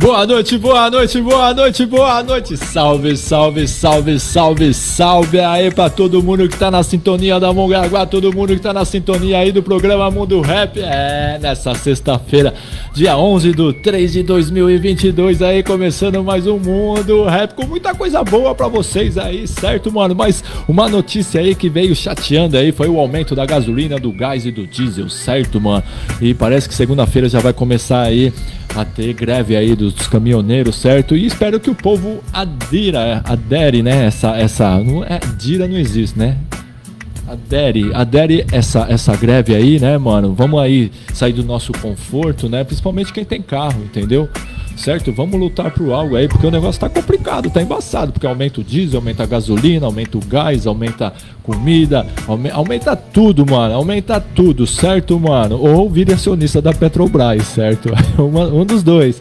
Boa noite, boa noite, boa noite, boa noite. Salve, salve, salve, salve, salve aí pra todo mundo que tá na sintonia da Mongaguá, todo mundo que tá na sintonia aí do programa Mundo Rap. É, nessa sexta-feira, dia 11 do 3 de 2022 aí, começando mais um Mundo Rap com muita coisa boa pra vocês aí, certo, mano? Mas uma notícia aí que veio chateando aí foi o aumento da gasolina, do gás e do diesel, certo, mano? E parece que segunda-feira já vai começar aí a ter greve aí dos caminhoneiros, certo? E espero que o povo adira, adere, né? Essa, essa, não é, adira não existe, né? Adere, adere essa, essa greve aí, né, mano? Vamos aí sair do nosso conforto, né? Principalmente quem tem carro, entendeu? Certo? Vamos lutar por algo aí, porque o negócio tá complicado, tá embaçado, porque aumenta o diesel, aumenta a gasolina, aumenta o gás, aumenta comida, aumenta, aumenta tudo, mano, aumenta tudo, certo, mano? Ou vire acionista da Petrobras, certo? um dos dois.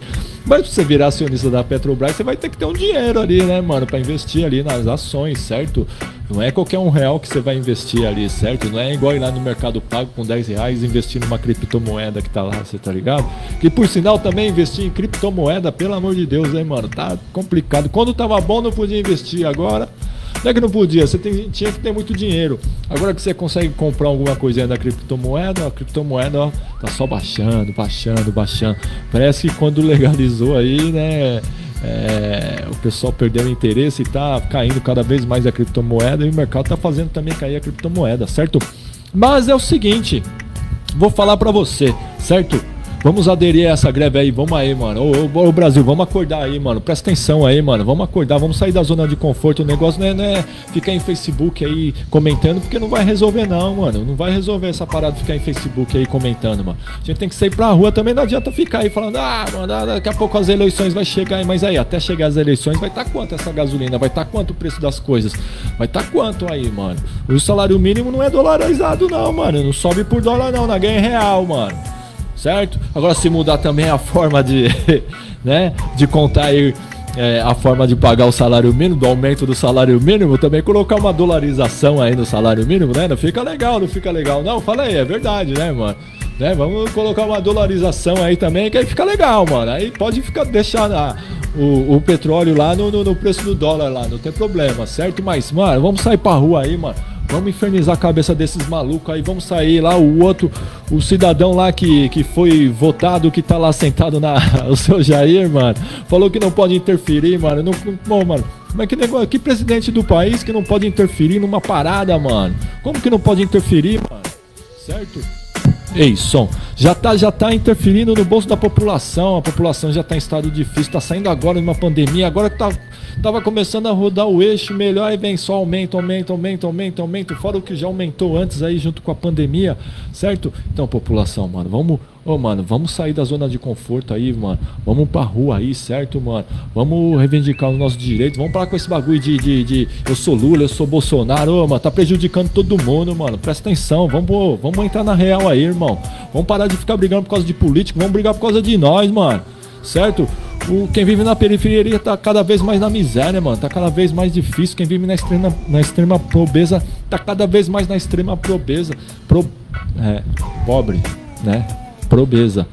Mas pra você virar acionista da Petrobras, você vai ter que ter um dinheiro ali, né, mano, para investir ali nas ações, certo? Não é qualquer um real que você vai investir ali, certo? Não é igual ir lá no Mercado Pago com 10 reais investir numa criptomoeda que tá lá, você tá ligado? Que por sinal também investir em criptomoeda, pelo amor de Deus, hein, mano? Tá complicado. Quando tava bom não podia investir, agora não é que não podia, você tem, tinha que ter muito dinheiro. Agora que você consegue comprar alguma coisinha da criptomoeda, a criptomoeda ó, tá só baixando, baixando, baixando. Parece que quando legalizou aí, né? É, o pessoal perdeu o interesse e tá caindo cada vez mais a criptomoeda e o mercado tá fazendo também cair a criptomoeda, certo? Mas é o seguinte, vou falar para você, certo? Vamos aderir a essa greve aí, vamos aí, mano. Ô, ô, ô, Brasil, vamos acordar aí, mano. Presta atenção aí, mano. Vamos acordar, vamos sair da zona de conforto. O negócio não é, não é ficar em Facebook aí comentando, porque não vai resolver, não, mano. Não vai resolver essa parada de ficar em Facebook aí comentando, mano. A gente tem que sair pra rua também. Não adianta ficar aí falando, ah, mano, ah, daqui a pouco as eleições vai chegar aí. Mas aí, até chegar as eleições, vai estar tá quanto essa gasolina? Vai estar tá quanto o preço das coisas? Vai estar tá quanto aí, mano? O salário mínimo não é dolarizado, não, mano. Não sobe por dólar, não. Na ganha real, mano certo? Agora se mudar também a forma de, né, de contar aí é, a forma de pagar o salário mínimo, do aumento do salário mínimo, também colocar uma dolarização aí no salário mínimo, né? Não fica legal, não fica legal. Não, fala aí, é verdade, né, mano? Né? Vamos colocar uma dolarização aí também, que aí fica legal, mano. Aí pode ficar deixar o, o petróleo lá no, no, no preço do dólar lá, não tem problema, certo? Mas, mano, vamos sair pra rua aí, mano Vamos infernizar a cabeça desses malucos aí, vamos sair lá, o outro, o cidadão lá que, que foi votado, que tá lá sentado na. O seu Jair, mano, falou que não pode interferir, mano. Não, bom, mano, mas que negócio, que presidente do país que não pode interferir numa parada, mano? Como que não pode interferir, mano? Certo? Ei, som, já tá, já tá interferindo no bolso da população, a população já tá em estado difícil, tá saindo agora de uma pandemia, agora que tá Tava começando a rodar o eixo melhor e vem só aumento, aumento, aumento, aumento, aumento, fora o que já aumentou antes aí junto com a pandemia, certo? Então, população, mano, vamos, ô, mano, vamos sair da zona de conforto aí, mano. Vamos pra rua aí, certo, mano? Vamos reivindicar os nossos direitos. Vamos parar com esse bagulho de, de, de eu sou Lula, eu sou Bolsonaro, ô, mano, tá prejudicando todo mundo, mano. Presta atenção, vamos, vamos entrar na real aí, irmão. Vamos parar de ficar brigando por causa de político, vamos brigar por causa de nós, mano. Certo? O, quem vive na periferia tá cada vez mais na miséria, mano. Tá cada vez mais difícil. Quem vive na extrema, na extrema pobreza tá cada vez mais na extrema pobreza. Pro, é, pobre, né? Pobreza.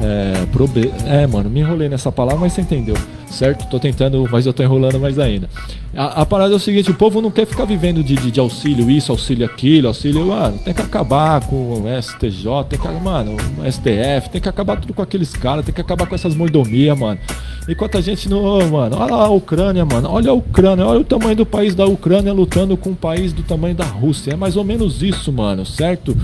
É, probe... é, mano, me enrolei nessa palavra, mas você entendeu, certo? Tô tentando, mas eu tô enrolando mais ainda. A, a parada é o seguinte: o povo não quer ficar vivendo de, de, de auxílio isso, auxílio aquilo, auxílio. Mano, tem que acabar com o STJ, tem que, mano, STF, tem que acabar tudo com aqueles caras, tem que acabar com essas mordomias, mano. Enquanto a gente não. Mano, olha a Ucrânia, mano. Olha a Ucrânia, olha o tamanho do país da Ucrânia lutando com um país do tamanho da Rússia. É mais ou menos isso, mano, certo?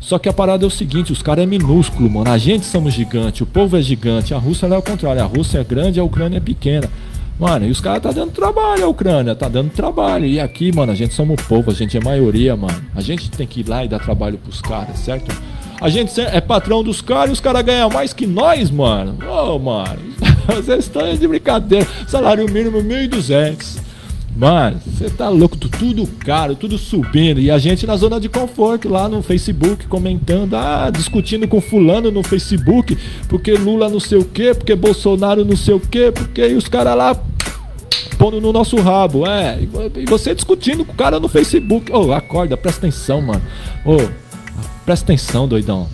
Só que a parada é o seguinte, os caras é minúsculo, mano. A gente somos gigante, o povo é gigante. A Rússia é o contrário. A Rússia é grande, a Ucrânia é pequena. Mano, e os caras tá dando trabalho, a Ucrânia tá dando trabalho. E aqui, mano, a gente somos povo, a gente é maioria, mano. A gente tem que ir lá e dar trabalho pros caras, certo? A gente é patrão dos caras e os caras ganham mais que nós, mano. Ô, oh, mano, vocês estão de brincadeira. Salário mínimo 1.200. Mano, você tá louco, tudo caro, tudo subindo. E a gente na zona de conforto lá no Facebook comentando, ah, discutindo com fulano no Facebook, porque Lula não sei o que, porque Bolsonaro não sei o que, porque e os caras lá pondo no nosso rabo. É, e você discutindo com o cara no Facebook. Ô, oh, acorda, presta atenção, mano. Ô, oh, presta atenção, doidão.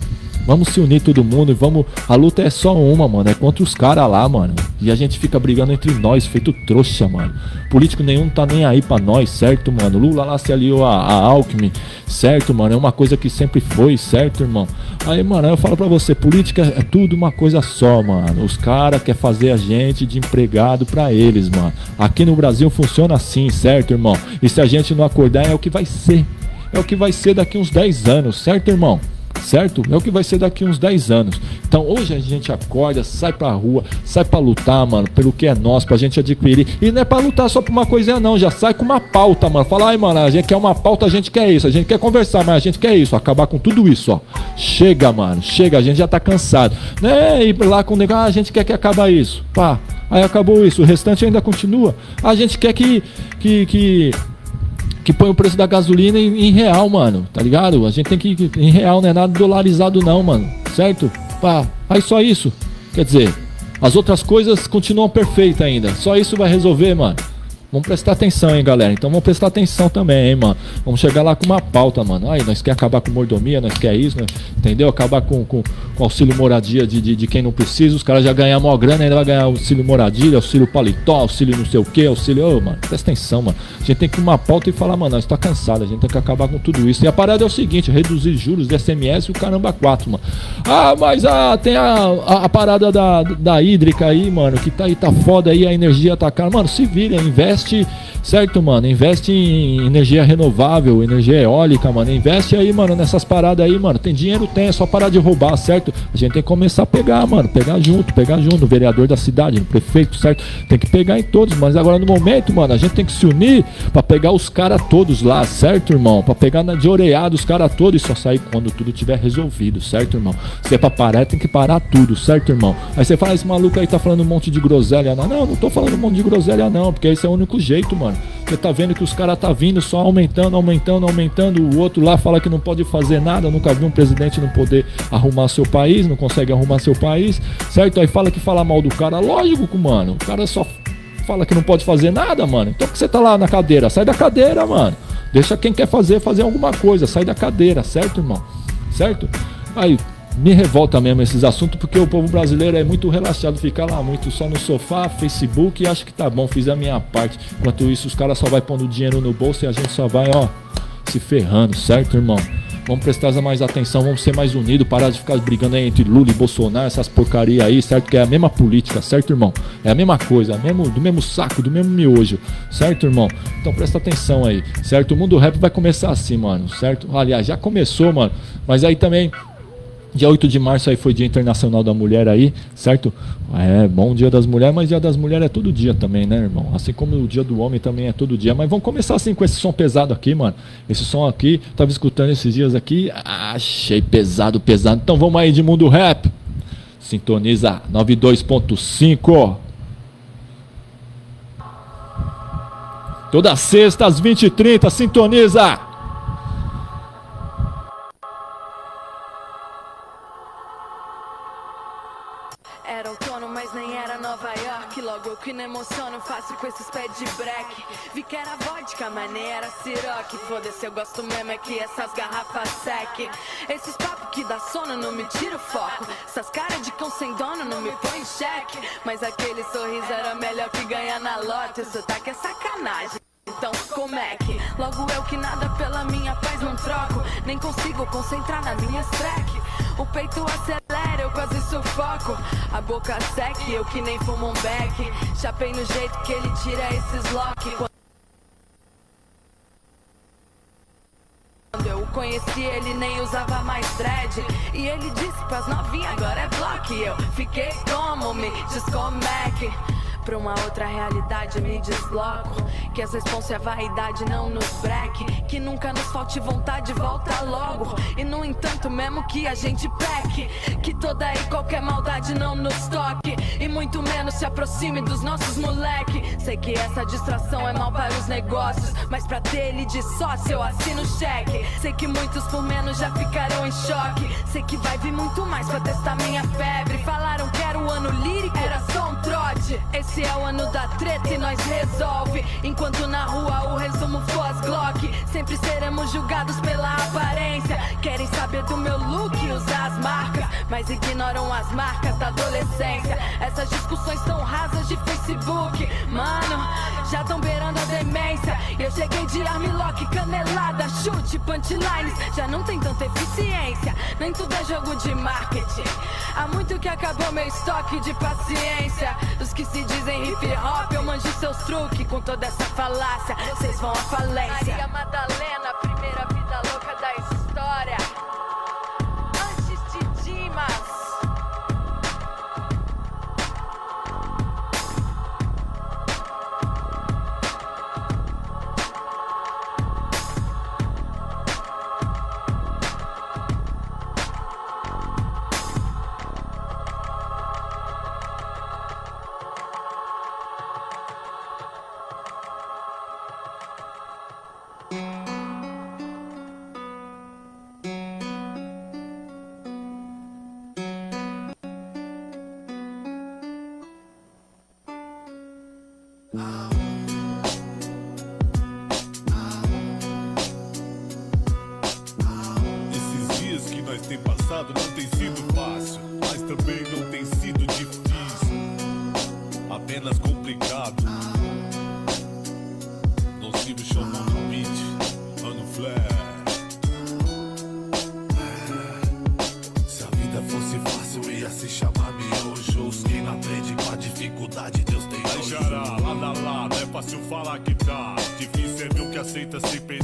Vamos se unir todo mundo e vamos. A luta é só uma, mano. É contra os caras lá, mano. E a gente fica brigando entre nós, feito trouxa, mano. Político nenhum tá nem aí pra nós, certo, mano? Lula lá se aliou a, a Alckmin, certo, mano? É uma coisa que sempre foi, certo, irmão? Aí, mano, eu falo pra você, política é tudo uma coisa só, mano. Os caras querem fazer a gente de empregado pra eles, mano. Aqui no Brasil funciona assim, certo, irmão? E se a gente não acordar, é o que vai ser. É o que vai ser daqui uns 10 anos, certo, irmão? Certo? É o que vai ser daqui uns 10 anos. Então hoje a gente acorda, sai pra rua, sai pra lutar, mano, pelo que é nosso, pra gente adquirir. E não é pra lutar só por uma coisinha, não, já sai com uma pauta, mano. Fala, ai, mano, a gente quer uma pauta, a gente quer isso, a gente quer conversar, mas a gente quer isso, acabar com tudo isso, ó. Chega, mano, chega, a gente já tá cansado. Né? E lá com o negócio, ah, a gente quer que acabe isso. Pá, aí acabou isso, o restante ainda continua. A gente quer que. que, que que põe o preço da gasolina em, em, real, mano, tá ligado? A gente tem que. Em real, não é nada dolarizado, não, mano, certo? Pá, aí só isso. Quer dizer, as outras coisas continuam perfeitas ainda. Só isso vai resolver, mano. Vamos prestar atenção, hein, galera. Então vamos prestar atenção também, hein, mano. Vamos chegar lá com uma pauta, mano. Aí, nós quer acabar com mordomia, nós quer isso, né? entendeu? Acabar com, com, com auxílio moradia de, de, de, quem não precisa. Os caras já ganham maior grana, ainda vai ganhar auxílio moradia, auxílio paletó, auxílio não sei o que, auxílio. Ô, mano, presta atenção, mano. A gente tem que ir uma pauta e falar, mano, nós tá cansado, a gente tem que acabar com tudo isso. E a parada é o seguinte: reduzir juros de SMS e o caramba 4, mano. Ah, mas ah, tem a, a, a, parada da, da hídrica aí, mano, que tá aí, tá foda aí, a energia tá cara. Mano, se vira, investe investe, certo, mano? Investe em energia renovável, energia eólica, mano. Investe aí, mano, nessas paradas aí, mano. Tem dinheiro, tem, é só parar de roubar, certo? A gente tem que começar a pegar, mano. Pegar junto, pegar junto. O vereador da cidade, o prefeito, certo? Tem que pegar em todos, mas agora no momento, mano, a gente tem que se unir pra pegar os caras todos lá, certo, irmão? Pra pegar na de oreada os caras todos e só sair quando tudo tiver resolvido, certo, irmão? Se é pra parar, tem que parar tudo, certo, irmão? Aí você fala, esse maluco aí tá falando um monte de groselha. Não, não, não tô falando um monte de groselha, não, porque esse é o único único jeito, mano. Você tá vendo que os caras tá vindo só aumentando, aumentando, aumentando. O outro lá fala que não pode fazer nada. Nunca vi um presidente não poder arrumar seu país, não consegue arrumar seu país, certo? Aí fala que fala mal do cara. Lógico, mano. O cara só fala que não pode fazer nada, mano. Então que você tá lá na cadeira? Sai da cadeira, mano. Deixa quem quer fazer fazer alguma coisa. Sai da cadeira, certo, irmão? Certo? Aí, me revolta mesmo esses assuntos, porque o povo brasileiro é muito relaxado, fica lá muito só no sofá, Facebook e acha que tá bom, fiz a minha parte. Enquanto isso, os caras só vai pondo dinheiro no bolso e a gente só vai, ó, se ferrando, certo, irmão? Vamos prestar mais atenção, vamos ser mais unidos, parar de ficar brigando aí entre Lula e Bolsonaro, essas porcaria aí, certo? Que é a mesma política, certo, irmão? É a mesma coisa, é mesmo, do mesmo saco, do mesmo miojo, certo, irmão? Então presta atenção aí, certo? O mundo rap vai começar assim, mano, certo? Aliás, já começou, mano, mas aí também Dia 8 de março aí foi Dia Internacional da Mulher aí, certo? É bom Dia das Mulheres, mas Dia das Mulheres é todo dia também, né, irmão? Assim como o Dia do Homem também é todo dia. Mas vamos começar assim com esse som pesado aqui, mano. Esse som aqui, tava escutando esses dias aqui, achei pesado, pesado. Então vamos aí de mundo rap. Sintoniza 92.5. Toda sexta às 20h30, sintoniza. Com esses pés de break. Vi que era vodka, mas nem siroque. Foda-se, eu gosto mesmo é que essas garrafas sec. Esses papos que dá sono não me tira o foco. Essas caras de cão sem dono não me põe em xeque. Mas aquele sorriso era melhor que ganhar na lote. O sotaque é sacanagem. Então, como é que logo eu que nada pela minha paz não troco? Nem consigo concentrar na minha track. O peito acelera, eu quase sufoco. A boca seca, eu que nem fumo um beck. Chapei no jeito que ele tira esses lock. Quando eu o conheci, ele nem usava mais dread. E ele disse pras novinhas, agora é block. E eu fiquei como, me que pra uma outra realidade me desloco. Que as responsas e a vaidade não nos breque. Que nunca nos falte vontade, volta logo. E no entanto, mesmo que a gente peque, que toda e qualquer maldade não nos toque. E muito menos se aproxime dos nossos moleque. Sei que essa distração é mal para os negócios. Mas pra ter ele de sócio, eu assino cheque. Sei que muitos por menos já ficarão em choque. Sei que vai vir muito mais pra testar minha febre. Falaram que era o ano lírico, era só um trote. Esse esse é o ano da treta e nós resolve. Enquanto na rua o resumo for as Glock, sempre seremos julgados pela aparência. Querem saber do meu look e usar as marcas, mas ignoram as marcas da adolescência. Essas discussões tão rasas de Facebook, mano, já tão beirando a demência. Eu cheguei de armlock, canelada, chute, punchlines, já não tem tanta eficiência. Nem tudo é jogo de marketing. Há muito que acabou meu estoque de paciência. Os que se dizem hip hop, eu manjo seus truques com toda essa falácia. Vocês vão à falência. Maria Madalena, primeira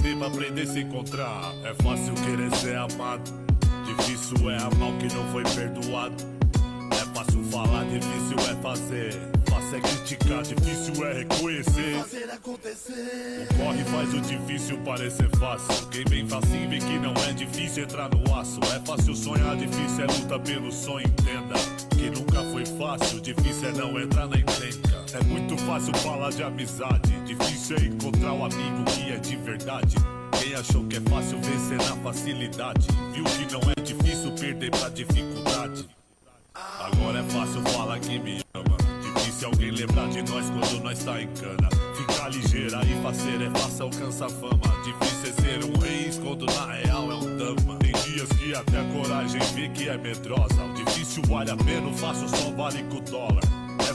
perder pra aprender se encontrar. É fácil querer ser amado, difícil é amar o que não foi perdoado. É fácil falar, difícil é fazer. Fácil é criticar, difícil é reconhecer. Fazer acontecer. O corre faz o difícil parecer fácil. Quem vem facinho vê que não é difícil entrar no aço. É fácil sonhar, difícil é luta pelo sonho, entenda. Que nunca foi fácil, difícil é não entrar na encrenca. É muito fácil falar de amizade, difícil é encontrar um amigo que é de verdade. Quem achou que é fácil vencer na facilidade, viu que não é difícil perder pra dificuldade. Agora é fácil falar que me ama. Difícil alguém lembrar de nós quando nós tá em cana. Ficar ligeira e faceira é fácil alcançar fama. Difícil é ser um rei quando na real é um dama. Tem dias que até a coragem vê que é medrosa. Difícil vale a pena, o fácil só vale com o dólar.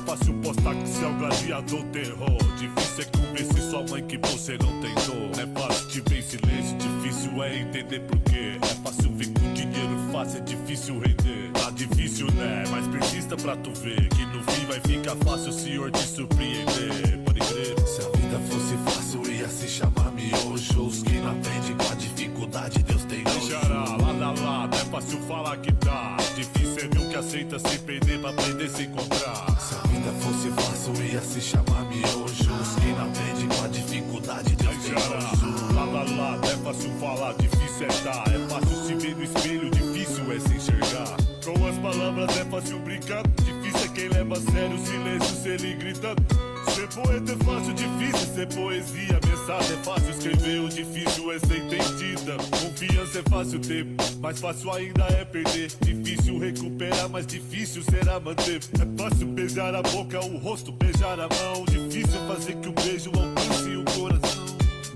Fácil postar que você é um gladiador terror. Difícil é convencer sua mãe que você não tem dor. É fácil te ver em silêncio, difícil é entender porquê. É fácil ver com dinheiro fácil, é difícil render. Tá difícil, né? Mas persista pra tu ver que no fim vai ficar fácil o senhor te surpreender. Pode crer. Se a vida fosse fácil, ia se chamar miojo. Os que não aprendem com a dificuldade, Deus tem Xará, nojo. lado a lado, é fácil falar que tá. Difícil é ver o que aceita se perder pra aprender se encontrar. Se a vida fosse fácil, ia se chamar miojo. Os que não aprendem com a dificuldade, Deus tem nojo. lado a lado, é fácil falar, difícil é dar. É fácil se ver no espelho, difícil é se enxergar. Com as palavras é fácil brincar, difícil é quem leva a sério o silêncio, se ele gritando. Ser poeta é fácil, difícil ser poesia. Mensagem é fácil escrever, o difícil é ser entendida. Confiança é fácil ter, mais fácil ainda é perder. Difícil recuperar, mais difícil será manter. É fácil beijar a boca, o rosto, beijar a mão. Difícil fazer que o beijo alcance o coração.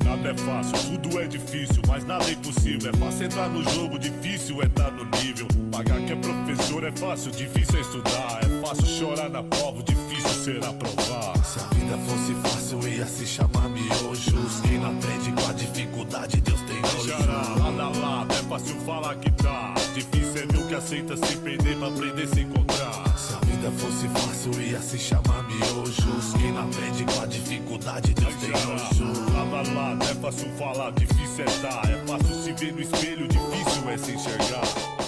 Nada é fácil, tudo é difícil, mas nada é impossível. É fácil entrar no jogo, difícil é estar no nível. Pagar que é professor é fácil, difícil é estudar. É fácil chorar na prova, difícil será provar. Se a vida fosse fácil, ia se chamar miojo. Os que não aprendem com a dificuldade, Deus tem nojo. lado a lado, é fácil falar que tá. Difícil é o que aceita sem perder pra aprender se encontrar. Se a vida fosse fácil, ia se chamar miojo. Os que não aprendem com a dificuldade, Deus tem nojo. Lado a lado, é fácil falar, difícil é dar. É fácil se ver no espelho, difícil é se enxergar.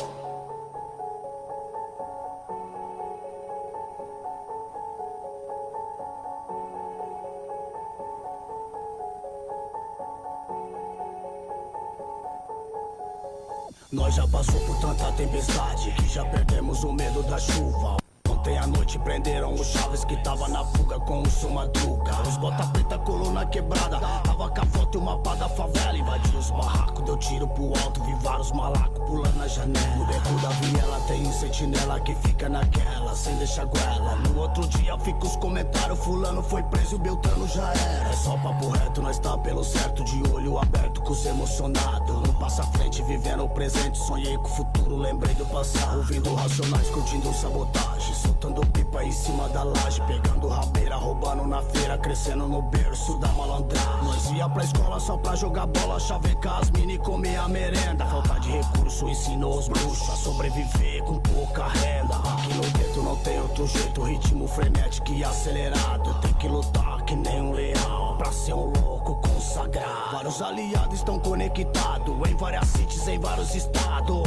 Nós já passou por tanta tempestade que já perdemos o medo da chuva. Ontem à noite prenderam o Chaves que tava na fuga com o seu Madruga. Os bota preta, coluna quebrada. Tava com a foto e o mapa da favela. Invadiu os barracos, deu tiro pro alto. Vi vários malacos pulando na janela. No beco da viela tem um sentinela que fica naquela, sem deixar goela. No outro dia fica os comentários. Fulano foi preso Beltrano já era. É só papo reto, nós tá pelo certo. De olho aberto com os emocionados. Não passa frente, vivendo o presente. Sonhei com o futuro, lembrei do passado. Ouvindo racionais, curtindo sabotagem. Soltando pipa em cima da laje. Pegando rabeira, roubando na feira. Crescendo no berço da malandragem. Nós ia pra escola só pra jogar bola. Chavecar as mini comer a merenda. Falta de recurso ensinou os bruxos a sobreviver com pouca renda. Aqui no gueto não tem outro jeito. Ritmo frenético e acelerado. Tem que lutar que nem um leão. Pra ser um louco consagrado. Vários aliados estão conectados. Em várias cities, em vários estados.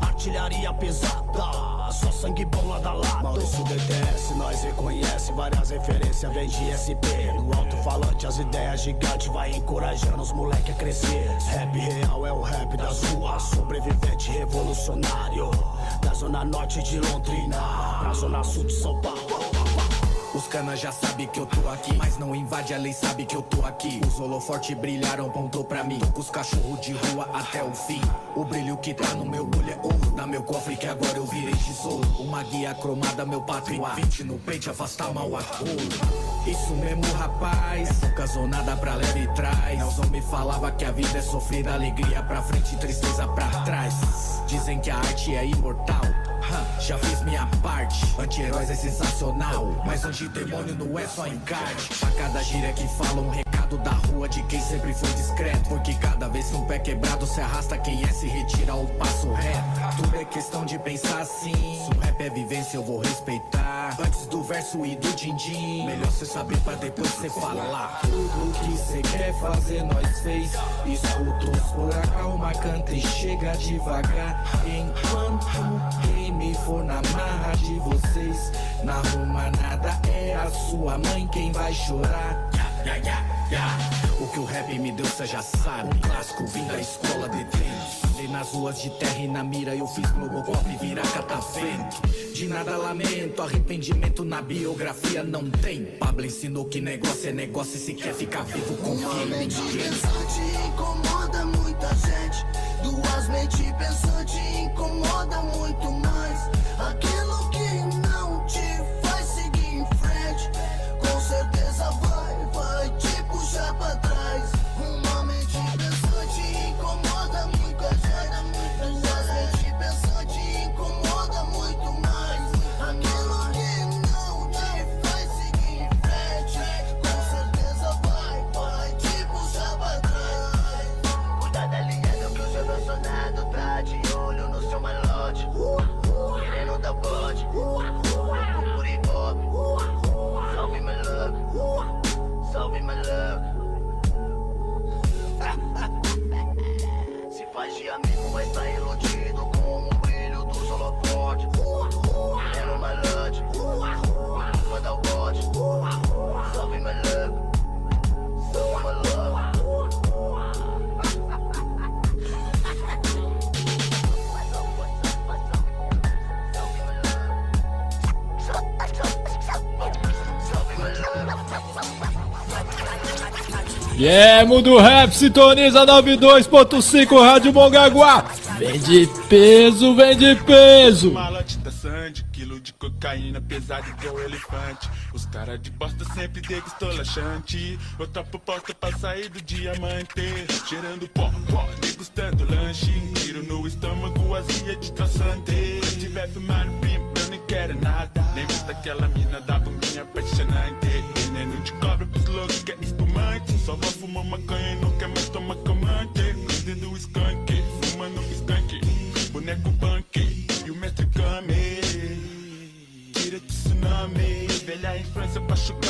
Artilharia pesada. Só sangue bom lá da lado. Maurício DTS, nós reconhece várias referências. Vem de SP. No alto-falante, as ideias gigantes. Vai encorajando os moleque a crescer. Rap real é o rap das ruas. Sobrevivente revolucionário. Da zona norte de Londrina. Pra zona sul de São Paulo. Os canas já sabem que eu tô aqui, mas não invade a lei, sabe que eu tô aqui. Os holofortes brilharam, pontou pra mim. Com os cachorros de rua até o fim. O brilho que tá no meu olho é ouro. Na meu cofre que agora eu virei tesouro. Uma guia cromada, meu patrão. 20 no peito, afastar mal a cor. Isso mesmo, rapaz. Nunca zonada pra leve trás. Nelson me falava que a vida é sofrida, alegria pra frente tristeza pra trás. Dizem que a arte é imortal. Já fiz minha parte. Anti-heróis é sensacional. Mas anti-demônio não é só encarte. A cada gíria que fala um recado da rua de quem sempre foi discreto. Porque cada vez que um pé quebrado se arrasta, quem é se retira o passo reto. Tudo é questão de pensar assim. Se o rap é vivência, eu vou respeitar. Antes do verso e do din-din. Melhor cê saber pra depois cê falar. Tudo que cê quer fazer, nós fez. Escuta os por acalma, canta e chega devagar. Enquanto quem me for na marra de vocês, não arruma nada, é a sua mãe quem vai chorar. Ya, ya, ya. O que o rap me deu, cê já sabe. Clássico vim da escola de tênis. Nas ruas de terra e na mira, eu fiz meu bocop virar catavento. De nada lamento, arrependimento na biografia não tem. Pablo ensinou que negócio é negócio e se quer ficar vivo, confia Uma mente pensante incomoda muita gente. Duas mentes pensantes incomoda muito mais. Aquilo Yeah, Mundo Rap, sintoniza 92.5 Rádio Mongaguá. Vem de peso, vem de peso. Malote da Sandy, quilo de cocaína pesado igual elefante. Os cara de bosta sempre degustou laxante. Eu topo posta pra sair do diamante. Cheirando pó, pó, degustando lanche. Tiro no estômago, azia de traçante. Se tiver fumando pimpa, eu nem quero nada. Lembra daquela mina da bundinha apaixonante. Só vou fumar maconha e não quer mais tomar comante. Cuidando do skunk, fumando skunk. Boneco punk e o mestre Kame. Tira tsunami, velha infância pra chocar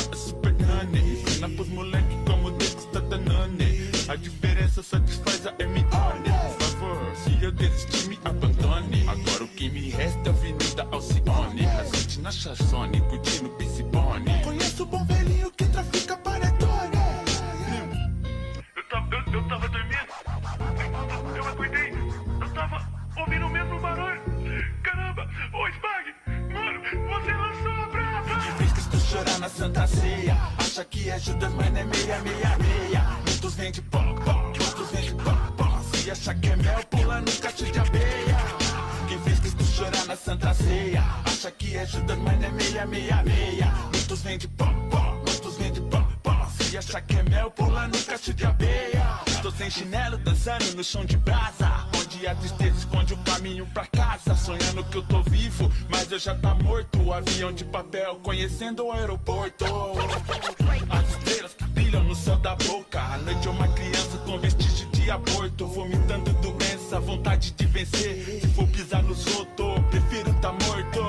Acha que é Judas, mas é meia, meia, meia. Muitos vêm de pó, pó, outros vêm de pó, Se achar que é mel, pula no cacho de abelha Que vez que estou chorar na Santa Ceia? Acha que é Judas, mas é meia, meia, meia. Muitos vêm de pó, pó, outros vêm de pó, Se achar que é mel, pula no cacho de abelha Tô sem chinelo, dançando no chão de brasa Onde a tristeza esconde o caminho pra casa. Sonhando que eu tô vivo, mas eu já tá morto. Avião de papel, conhecendo o aeroporto. As estrelas que brilham no céu da boca. A noite é uma criança com vestígio de aborto. Vomitando doença, vontade de vencer. Se for pisar nos outros, prefiro tá morto.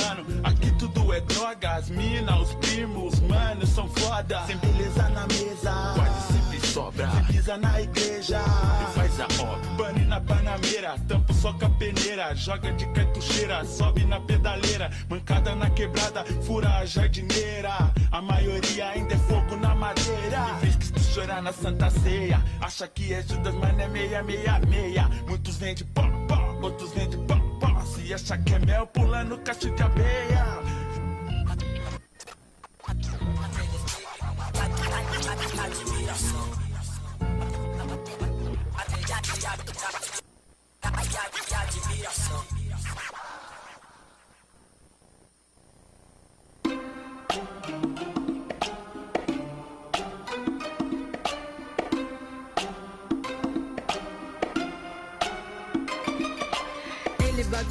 Mano, aqui tudo é droga. As mina, os primos, mano, são foda. Sem beleza na mesa, quase sempre sobra. Se pisa na igreja, e faz a obra. Pane na panameira, tampo só com a peneira. Joga de cartucheira, sobe na pedaleira. Mancada na quebrada, fura a jardineira. A maioria ainda é fogo na madeira. Em vez que tu chorar na santa ceia, acha que é Judas, mas não é meia, meia, meia. Muitos vêm de pó, pó, outros vêm de pó, pó. Se acha que é mel, pulando cacho de abeia. Ele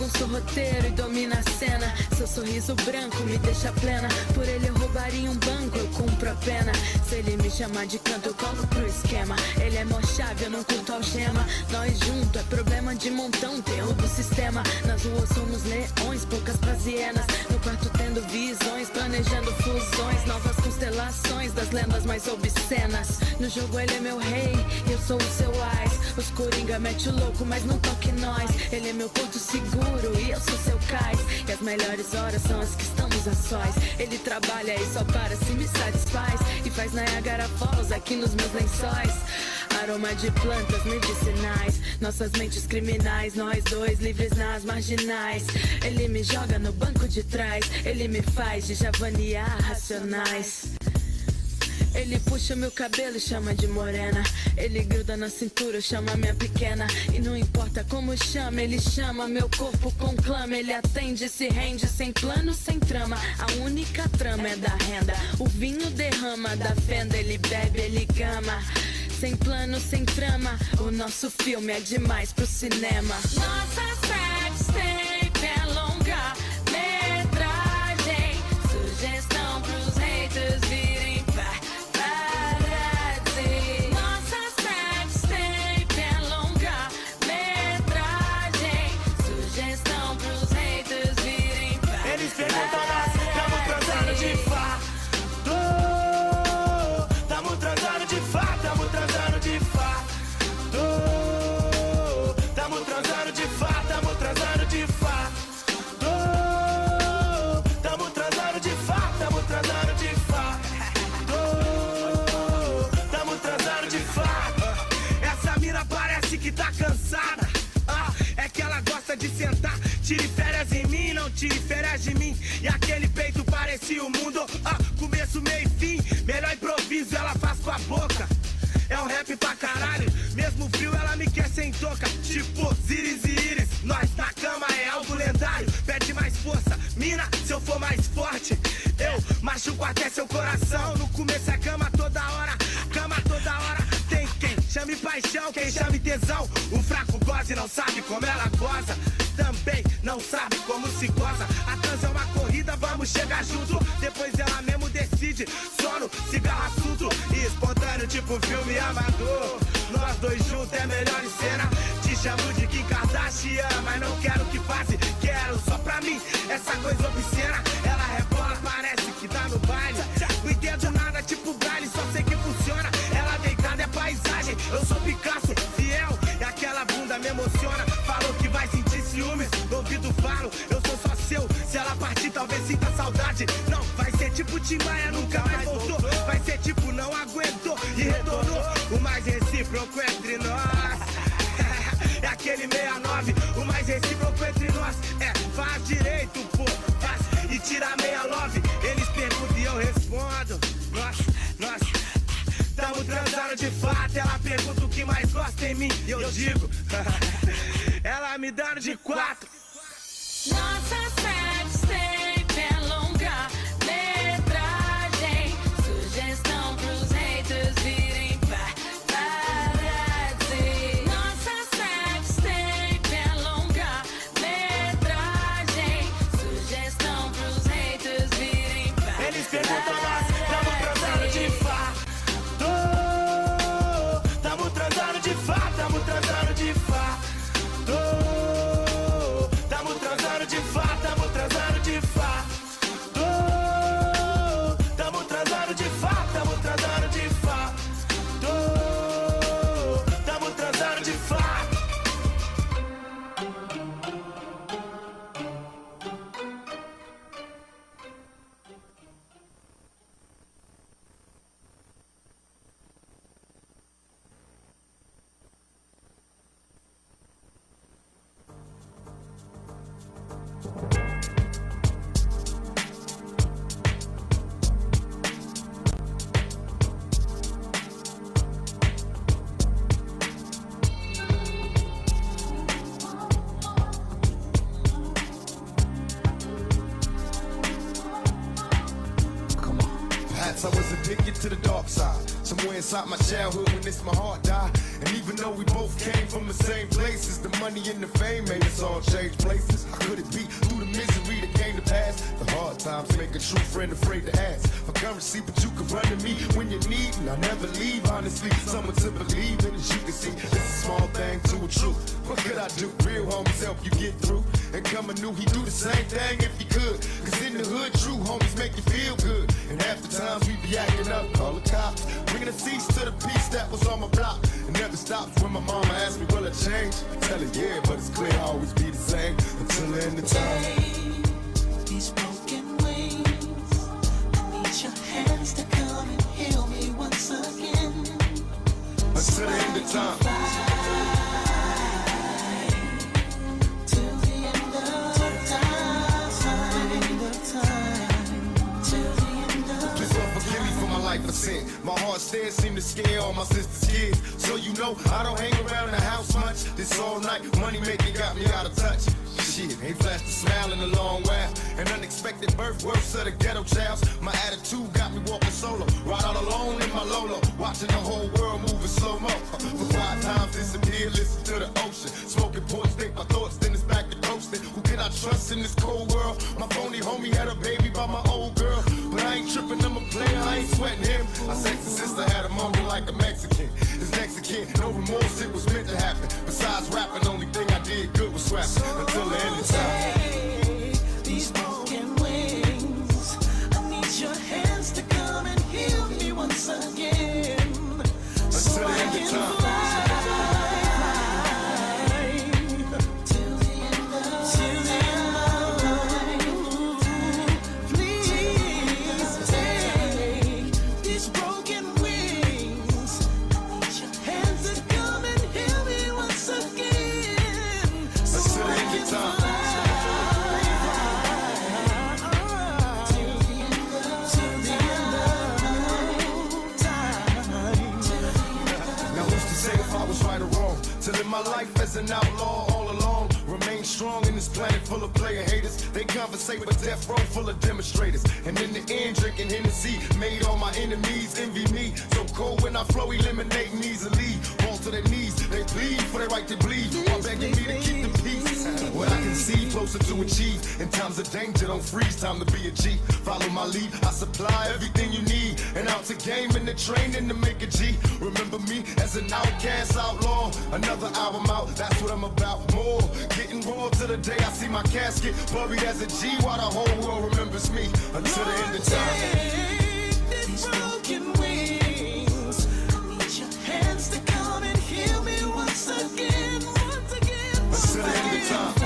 bagunça o roteiro e domina a cena. Seu sorriso branco me deixa plena. Por ele eu roubaria um banco, eu cumpro a pena. Se ele me chamar de canto, eu colo pro esquema. Ele é mó chave, eu não curto algema. Nós junto é problema de montão, terror do sistema. Nas ruas somos leões, poucas pras hienas. No quarto tendo visões, planejando fusões. Novas constelações das lendas mais obscenas. No jogo ele é meu rei, eu sou o seu ais. Os coringa mete o louco, mas não toque nós. Ele é meu porto seguro e eu sou seu cais. E as melhores horas são as que estamos a sós. Ele trabalha e só para se me satisfaz. E faz Niagara Falls aqui nos meus lençóis. Aroma de plantas medicinais. Nossas mentes criminais, nós dois livres nas marginais. Ele me joga no banco de trás. Ele me faz de javanear racionais. Ele puxa meu cabelo e chama de morena. Ele gruda na cintura, chama minha pequena. E não importa como chama, ele chama meu corpo conclama. Ele atende, se rende, sem plano, sem trama. A única trama é da renda. O vinho derrama da fenda, ele bebe, ele gama. Sem plano, sem trama. O nosso filme é demais pro cinema. Nossa sextape parecia o mundo. Ah, começo, meio e fim. Melhor improviso ela faz com a boca. É um rap pra caralho. Mesmo frio, ela me quer sem toca. Tipo, Ziris e Iris. Nós na cama é algo lendário. Pede mais força. Mina, se eu for mais forte, eu machuco até seu coração. No começo é cama toda hora. Cama toda hora. Tem quem chame paixão, quem chame tesão. O fraco goza e não sabe como ela goza. Também não sabe como se goza. A trans é vamos chegar junto. Depois ela mesmo decide. Sono, cigarro, assunto. E espontâneo, tipo filme amador. Nós dois juntos é melhor em cena. Te chamo de Kim Kardashian, mas não quero que passe. Quero só pra mim essa coisa obscena. Ela rebola, parece que tá no baile. Não entendo nada, tipo baile, só sei que funciona. Ela deitada é paisagem, eu sou Picasso, Não, vai ser tipo Tim Maia, nunca mais voltou. Vai ser tipo não aguentou e retornou. O mais recíproco entre nós. É aquele 69, o mais recíproco entre nós. É, faz direito, pô, faz e tira a 69. Eles perguntam e eu respondo. Nós, nós, tamo transando de fato. Ela pergunta o que mais gosta em mim. E eu digo, ela me dando de quatro. Nossa sextape inside my childhood when it's my heart died. And even though we both came from the same places, the money and the fame made us all change places. How could it be through the misery that came to pass? The hard times make a true friend afraid to ask for currency, but you can run to me when you need, and I never leave. Honestly, someone to believe in, as you can see, it's a small thing to a truth. What could I do? Real homies help you get through. And coming new, he do the same thing if he could. Cause in the hood, true homies make you feel good. And half the times we be acting up, call the cops. Bringing a cease to the peace that was on my block. It never stops when my mama asks me, will I change? Tell her, yeah, but it's clear I'll always be the same until the end of time. Scare all my sister's kids. So you know I don't hang around in the house much. This all night money making got me out of touch. Shit, ain't flashed a smile in a long while. An unexpected birth, worse of the ghetto childs. My attitude got me walking solo. Ride all alone in my Lolo. Watching the whole world move in slow mo. For five times disappear, listen to the ocean. Smoking points, think my thoughts, then it's back to coasting. Who can I trust in this cold world? My phony homie had a baby by my old girl. I ain't tripping, I'm a player, I ain't sweating him. My sexy sister had a mumble like a Mexican. This Mexican, no remorse, it was meant to happen. Besides rapping, only thing I did good was scrapping. Until the end of time. These broken wings, I need your hands to come and heal me once again. So the I end of time. An outlaw all along. Remain strong in this planet full of player haters. They conversate with death row full of demonstrators. And in the end, drinking Hennessy made all my enemies envy me. So cold when I flow, eliminating easily. Fall to their knees, they plead for their right to bleed. While begging me to keep the peace. What I can see, closer to achieve. In times of danger, don't freeze. Time to be a G. Follow my lead. I supply everything you need. And out to game in the training to make a G. Remember me as an outcast outlaw. Another album out, that's what I'm about. More getting raw to the day I see my casket buried as a G. While the whole world remembers me until the end of time. Broken wings. I need your hands to come and heal me once again back in time.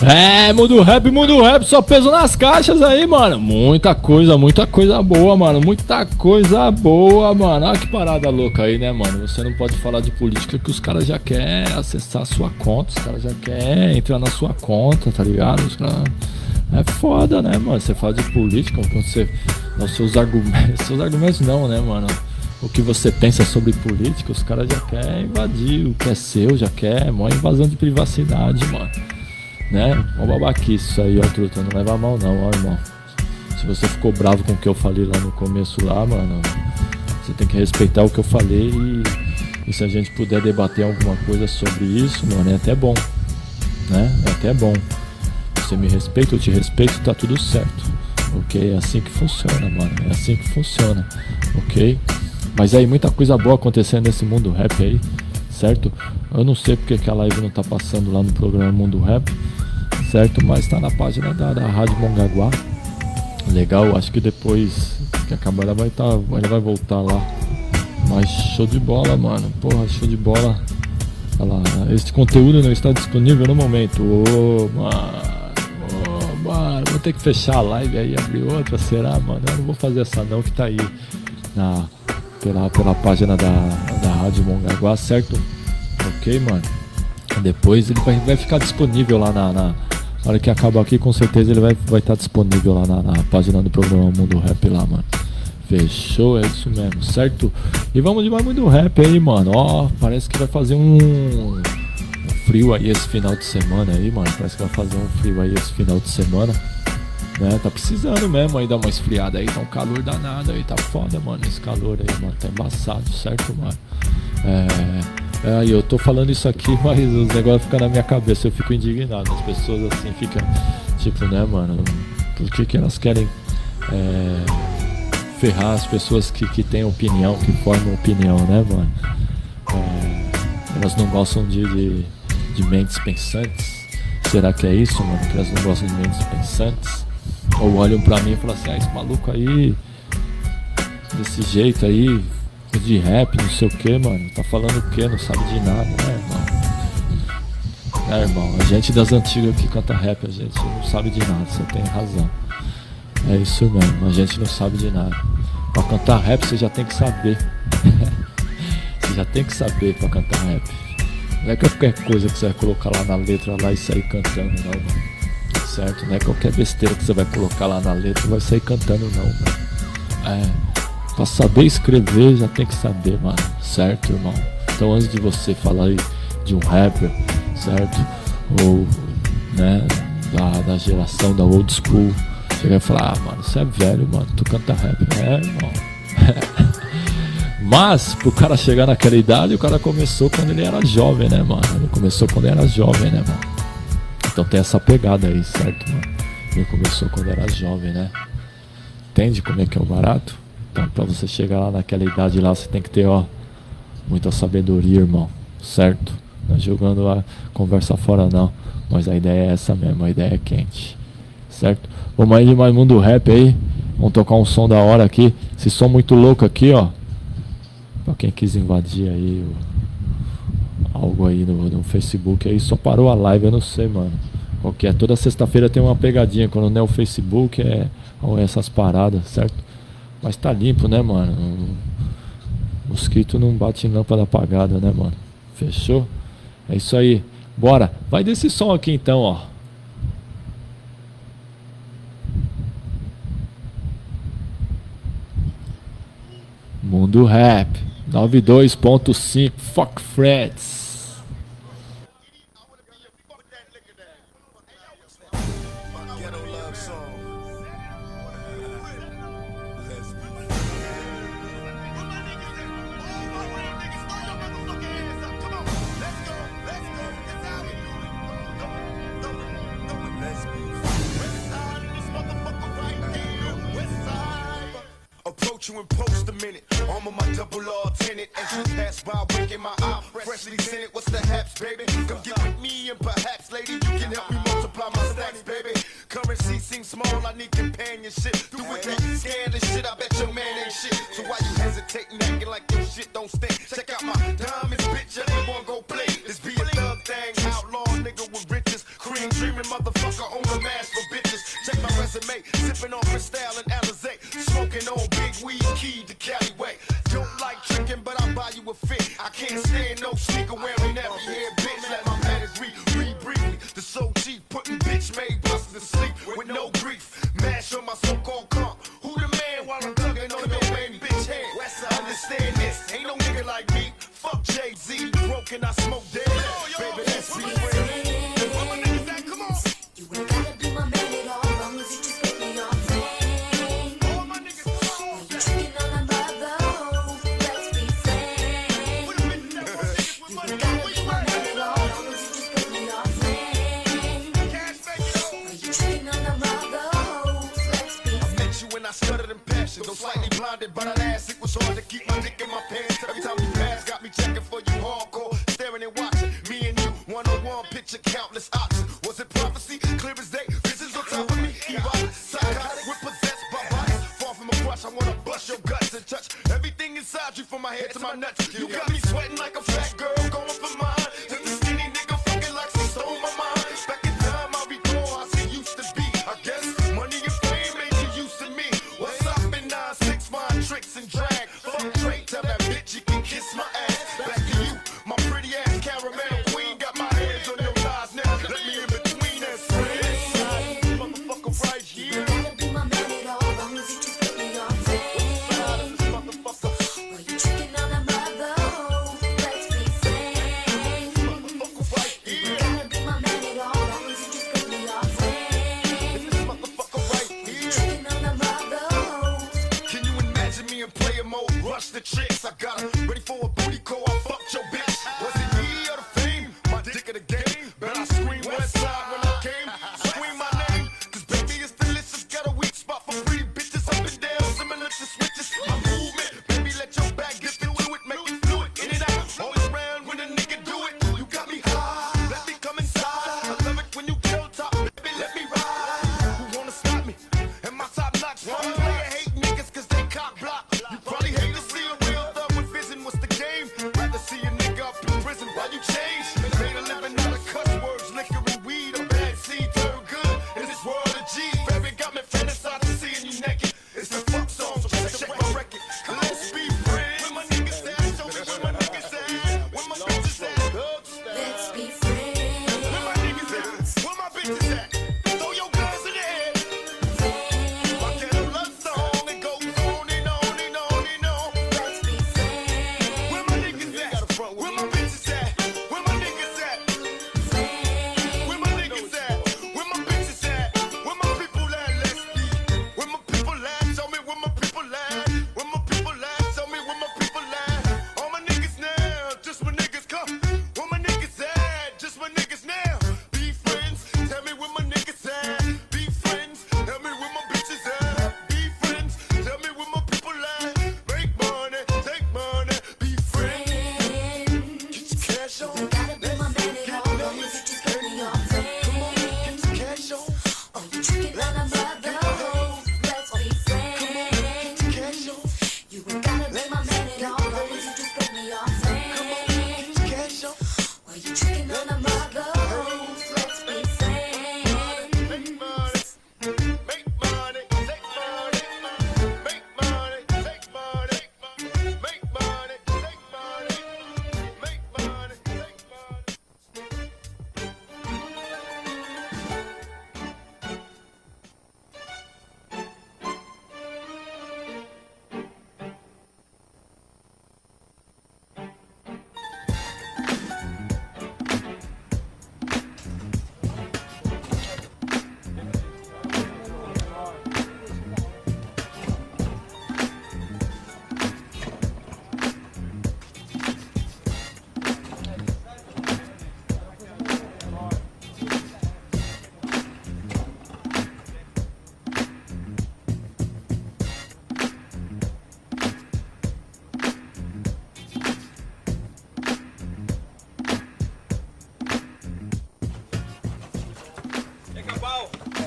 É, mundo rap, mundo rap, só peso nas caixas aí, mano. Muita coisa, muita coisa boa, mano. Muita coisa boa, mano. Olha que parada louca aí, né, mano? Você não pode falar de política que os caras já querem acessar a sua conta, os caras já querem entrar na sua conta, tá ligado? Os caras. É foda, né, mano? Você fala de política, quando você. Os seus argumentos. Seus argumentos não, né, mano? O que você pensa sobre política, os caras já querem invadir o que é seu, já quer, mó invasão de privacidade, mano né? Uma babaquice isso aí, ó, truta. Não leva mal não, ó, irmão. Se você ficou bravo com o que eu falei lá no começo lá, mano, você tem que respeitar o que eu falei e, e se a gente puder debater alguma coisa sobre isso, mano, é até bom. Né? É até bom. Você me respeita, eu te respeito, tá tudo certo. Ok? É assim que funciona, mano. É assim que funciona. Ok? Mas aí muita coisa boa acontecendo nesse mundo rap aí, certo? Eu não sei porque que a live não tá passando lá no programa Mundo Rap, certo? Mas tá na página da, da Rádio Mongaguá. Legal, acho que depois que acabar ela vai tá, ele vai voltar lá. Mas show de bola, mano. Porra, show de bola. Olha lá, este conteúdo não está disponível no momento. Ô, mano. Ô, mano. Vou ter que fechar a live aí, abrir outra. Será, mano? Eu não vou fazer essa não, que tá aí na, pela, pela página da, da Rádio Mongaguá, certo? Ok, mano? Depois ele vai, vai ficar disponível lá na, na hora que acabar aqui, com certeza ele vai estar vai tá disponível lá na, na página do programa Mundo Rap lá, mano. Fechou, é isso mesmo, certo? E vamos de mais Mundo Rap aí, mano. Ó, parece que vai fazer um, um frio aí esse final de semana aí, mano. Parece que vai fazer um frio aí esse final de semana. Né? Tá precisando mesmo aí dar uma esfriada aí, tá um calor danado aí, tá foda, mano. Esse calor aí, mano, tá embaçado, certo, mano? É. É, eu tô falando isso aqui, mas os negócios ficam na minha cabeça, eu fico indignado. As pessoas assim ficam, tipo, né, mano, por que, que elas querem é, ferrar as pessoas que, que têm opinião, que formam opinião, né, mano? É, elas não gostam de, de, de mentes pensantes. Será que é isso, mano? Que elas não gostam de mentes pensantes? Ou olham pra mim e falam assim, ah, esse maluco aí, desse jeito aí, de rap, não sei o que, mano. Tá falando o que? Não sabe de nada, né, irmão? É, irmão, a gente das antigas que canta rap, a gente não sabe de nada, você tem razão. É isso mesmo, a gente não sabe de nada. Pra cantar rap você já tem que saber. você já tem que saber pra cantar rap. Não é qualquer coisa que você vai colocar lá na letra lá e sair cantando, não, mano. Certo? Não é qualquer besteira que você vai colocar lá na letra e vai sair cantando, não, mano. É. Pra saber escrever já tem que saber, mano. Certo, irmão? Então antes de você falar aí de um rapper, certo? Ou, né, da, da geração da old school, você vai falar, ah, mano, você é velho, mano, tu canta rap. É, irmão. Mas, pro cara chegar naquela idade, o cara começou quando ele era jovem, né, mano? Ele começou quando ele era jovem, né, mano? Então tem essa pegada aí, certo, mano? Ele começou quando era jovem, né? Entende como é que é o barato? Então, pra você chegar lá naquela idade lá, você tem que ter, ó, muita sabedoria, irmão. Certo? Não é jogando a conversa fora, não. Mas a ideia é essa mesmo, a ideia é quente. Certo? Vamos aí de mais mundo rap aí. Vamos tocar um som da hora aqui. Esse som muito louco aqui, ó. Pra quem quis invadir aí algo aí no, no Facebook aí, só parou a live, eu não sei, mano. Qual que é? Toda sexta-feira tem uma pegadinha. Quando não é o Facebook, é, é essas paradas, certo? Mas tá limpo, né, mano? O mosquito não bate em lâmpada apagada, né, mano? Fechou? É isso aí. Bora. Vai desse som aqui então, ó. Mundo Rap 92.5 Fuck Freds. started, the last it was hard to keep my dick in my pants. Every time you pass, got me checking for you hardcore, staring and watching. Me and you, one on one, picture countless options. Was it prophecy? Clear as day, visions on top of me. Evil, psychotic, we're possessed by vice. Far from a crush, I wanna bust your guts and touch everything inside you from my head to my nuts. You got me sweating like a fat girl.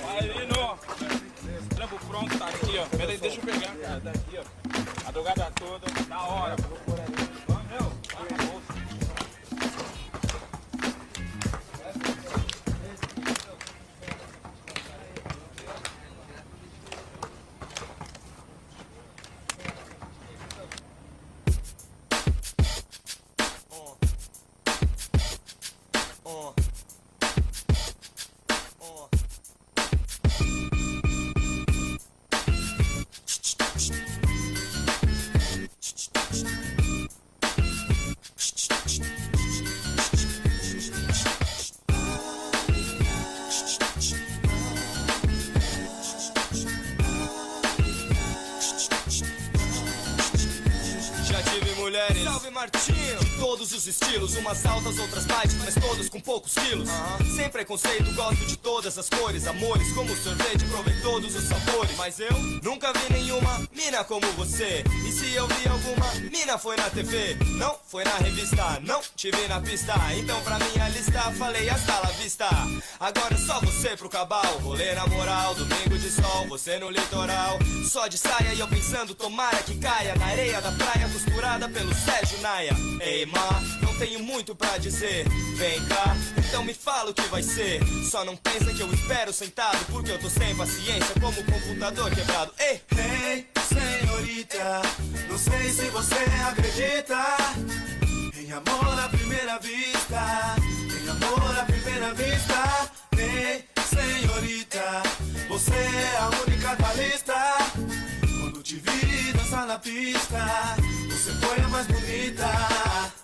Aí, não. Trampo pronto, tá aqui, ó. Beleza, deixa eu pegar. Tá aqui, ó. A drogada toda, tá na hora, pô. Estilos, umas altas, outras baixas, mas todas com poucos quilos. Sem preconceito, gosto de todas as cores, amores, como sorvete, provei todos os sabores. Mas eu nunca vi nenhuma mina como você. E se eu vi alguma mina, foi na TV, não foi na revista, não tive na pista. Então pra minha lista, falei hasta la vista. Agora é só você pro cabal, rolê na moral, domingo de sol, você no litoral. Só de saia e eu pensando, tomara que caia na areia da praia, costurada pelo Sérgio Naia. Ei, ma, tenho muito pra dizer. Vem cá, então me fala o que vai ser. Só não pensa que eu espero sentado, porque eu tô sem paciência, como o computador quebrado. Ei, Hey, senhorita, não sei se você acredita em amor à primeira vista. Em amor à primeira vista. Hey, senhorita, você é a única da lista. Te vi dançar na pista, você foi a mais bonita.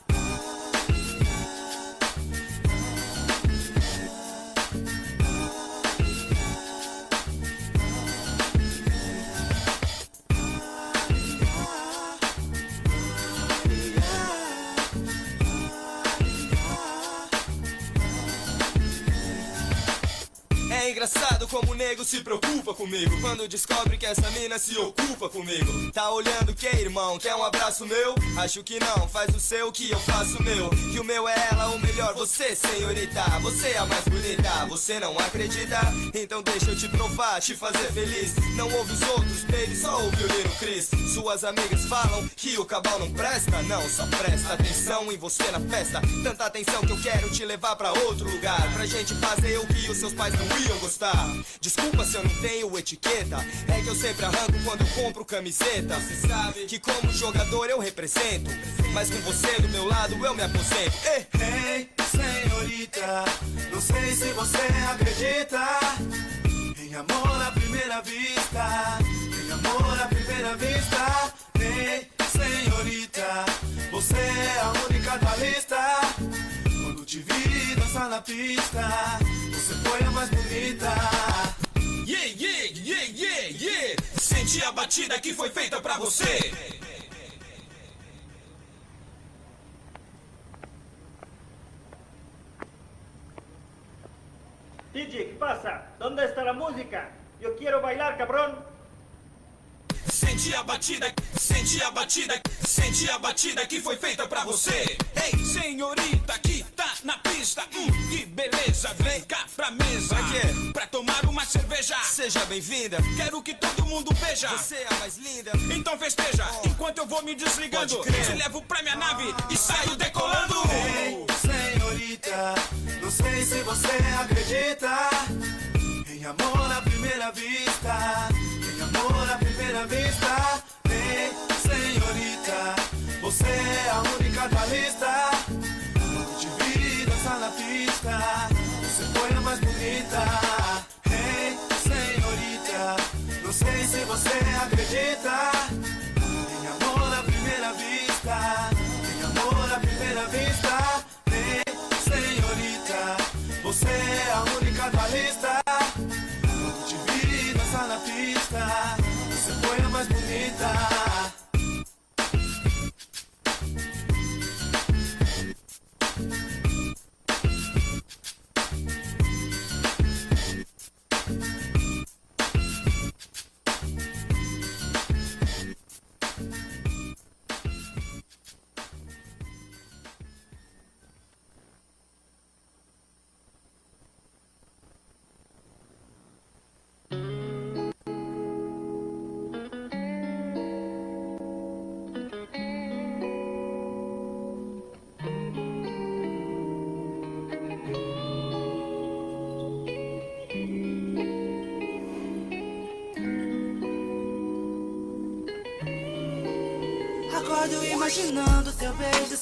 Se preocupa comigo. Quando descobre que essa mina se ocupa comigo. Tá olhando que, irmão? Quer um abraço meu? Acho que não, faz o seu que eu faço o meu. Que o meu é ela, o melhor você, senhorita. Você é a mais bonita, você não acredita? Então deixa eu te provar, te fazer feliz. Não ouve os outros, baby, só ouve o Little Chris Suas amigas falam que o cabal não presta. Não, só presta atenção em você na festa. Tanta atenção que eu quero te levar pra outro lugar. Pra gente fazer o que os seus pais não iam gostar. Desculpa se eu não etiqueta É que eu sempre arranco quando compro camiseta Você sabe que como jogador eu represento Mas com você do meu lado eu me aposento Ei, Hey, senhorita, não sei se você acredita em amor à primeira vista. Em amor à primeira vista. Hey, senhorita, você é a única da lista. Te vi dançar na pista, você foi a mais bonita. Yeah, yeah, yeah, yeah, yeah. Senti a batida que foi feita pra você. DJ, ¿qué pasa? ¿Dónde está la música? Yo quiero bailar, cabrón. Senti a batida, senti a batida, senti a batida que foi feita pra você. Ei, senhorita que tá na pista, hum, que beleza, vem cá pra mesa. Pra quê? Pra tomar uma cerveja. Seja bem-vinda. Quero que todo mundo veja. Você é a mais linda. Então festeja, enquanto eu vou me desligando. Te levo pra minha nave e saio decolando.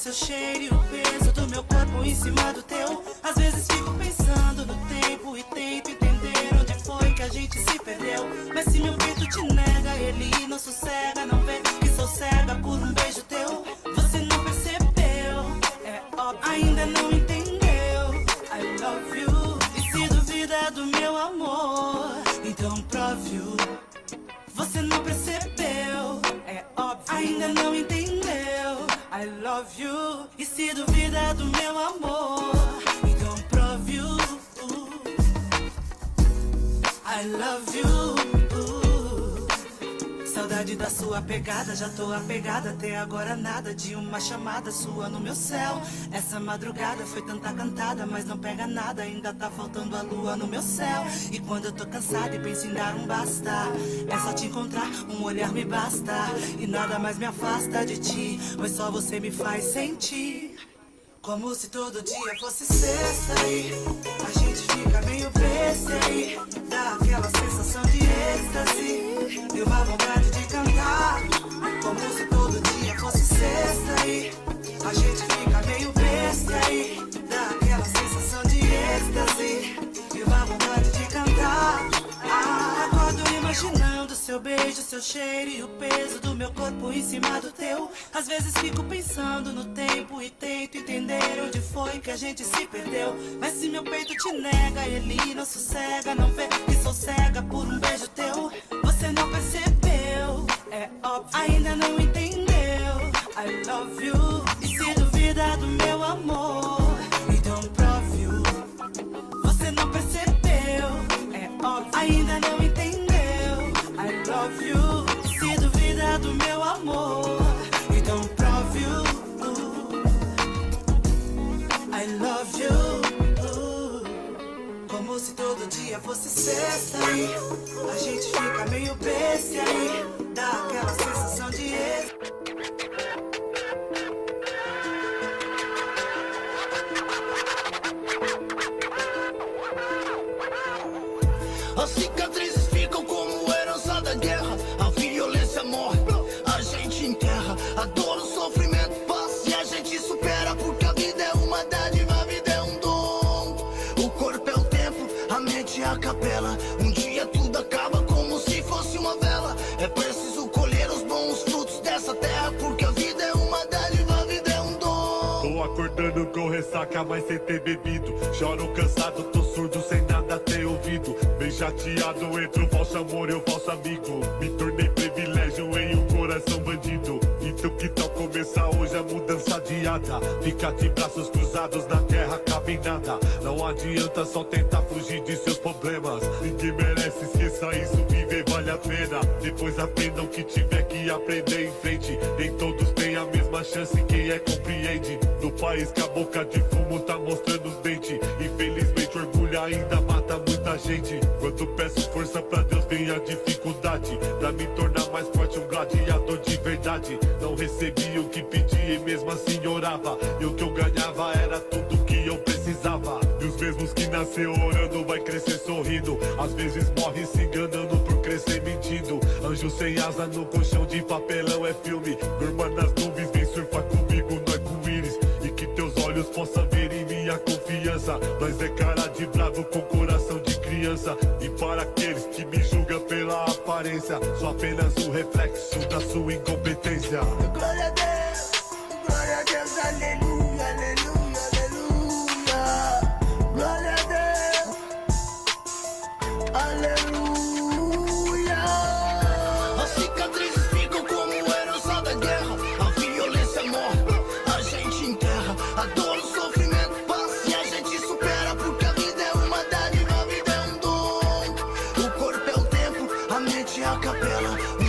Seu cheiro e o peso do meu corpo em cima do I love you. E se duvida do meu amor, então prove o. I love you. Saudade da sua pegada, já tô apegada. Até agora nada de uma chamada sua no meu céu. Essa madrugada foi tanta cantada, mas não pega nada. Ainda tá faltando a lua no meu céu. E quando eu tô cansada e penso em dar um basta, é só te encontrar, um olhar me basta. E nada mais me afasta de ti, mas só você me faz sentir. Como se todo dia fosse sexta e a gente fica meio besta e. Dá aquela sensação de êxtase e uma vontade de seu beijo, seu cheiro e o peso do meu corpo em cima do teu. Às vezes fico pensando no tempo e tento entender onde foi que a gente se perdeu. Mas se meu peito te nega, ele não sossega, não vê que sou cega por um beijo teu. Você não percebeu, é óbvio, ainda não entendeu. I love you. E se duvida do meu amor, então prove you. Você não percebeu, é óbvio, ainda não entendeu. I love you. E se duvida do meu amor, Se todo dia fosse sexta a gente fica meio besta aí. Dá aquela sensação de ex. As cicatrizes Um dia tudo acaba como se fosse uma vela. É preciso colher os bons frutos dessa terra. Porque a vida é uma dádiva, a vida é um dom. Tô acordando com ressaca, mas sem ter bebido. Choro cansado, tô surdo, sem nada ter ouvido. Bem chateado entre o falso amor e o falso amigo. Me tornei um coração bandido. Então que tal começar hoje a mudança adiada? Ficar de braços cruzados na terra cabe nada. Não adianta só tentar fugir de seus problemas. Ninguém merece, esqueça isso, viver vale a pena. Depois aprenda o que tiver que aprender em frente. Nem todos têm a mesma chance, quem é compreende. No país que a boca de fumo tá mostrando os dentes. Infelizmente, orgulho ainda gente. Quando peço força pra Deus, vem a dificuldade. Pra me tornar mais forte, um gladiador de verdade. Não recebi o que pedi e mesmo assim orava. E o que eu ganhava era tudo que eu precisava. E os mesmos que nasceu orando vai crescer sorrindo. Às vezes morre se enganando por crescer mentindo. Anjo sem asa no colchão de papelão é filme. Durma nas nuvens, vem surfar comigo no arco-íris. E que teus olhos possam ver em minha confiança. Nós é cara de bravo de E para aqueles que me julgam pela aparência, sou apenas o reflexo da sua incompetência. Glória a Deus, é a capela.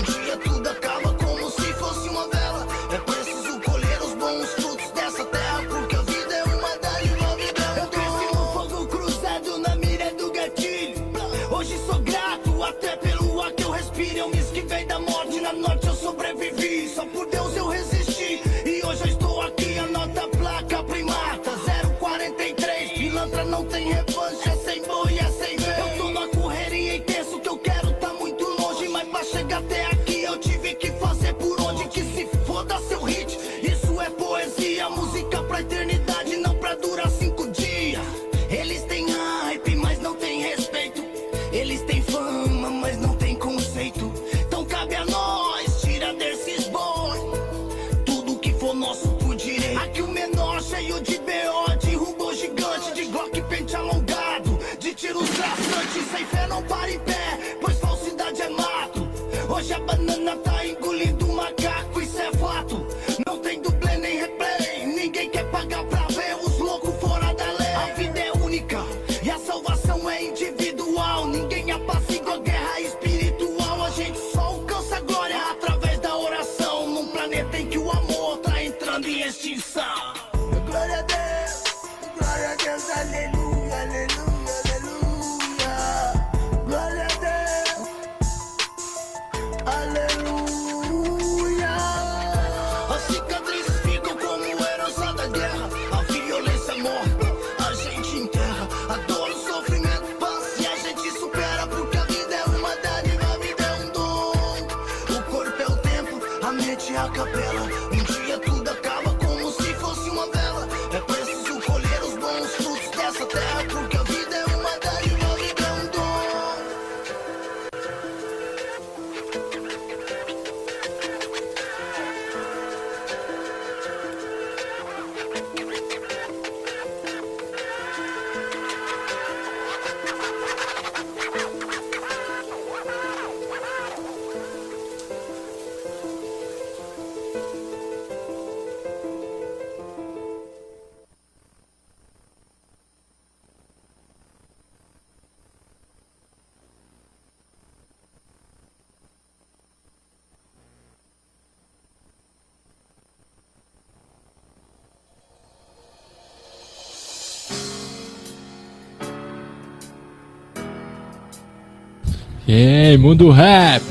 E aí, mundo rap.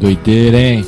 Doideira, hein?